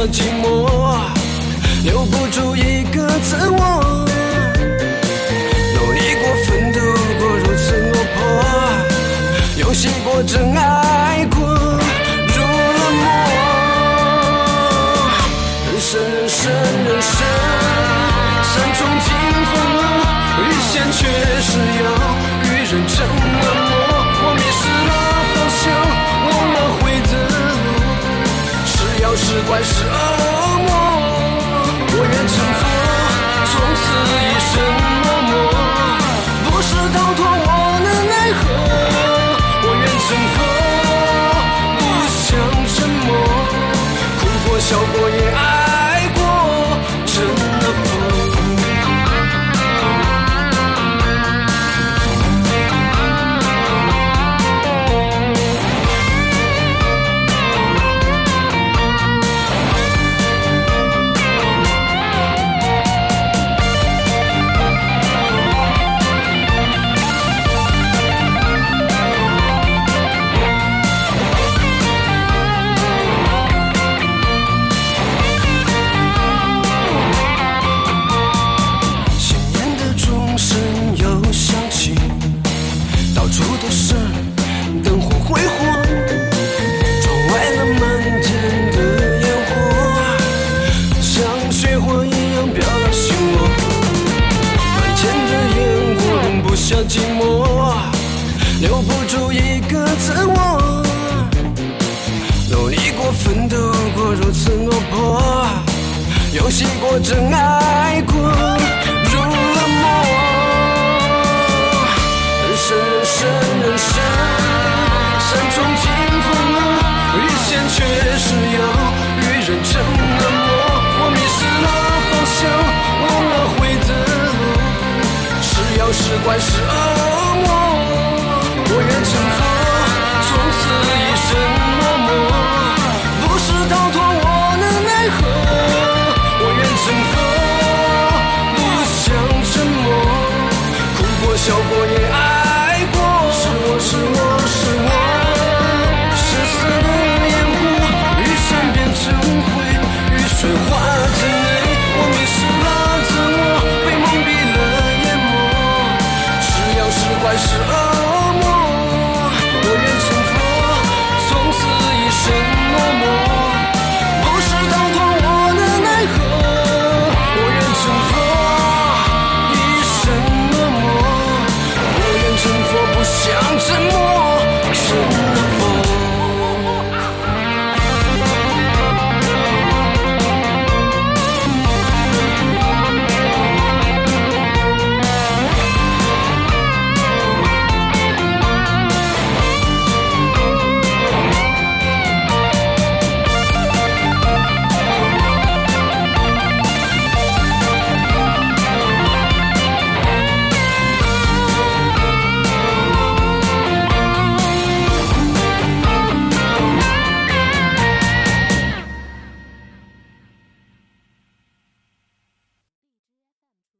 寂寞，留不住一个自我。是妖留不住一个自我。努力过，奋斗过，如此落魄，游戏过，真爱过，入了魔。人生，人生，人生，山重尽风浪，遇险却是要与人成冷漠。我迷失了方向，忘了回的路，是妖是怪是恶还是。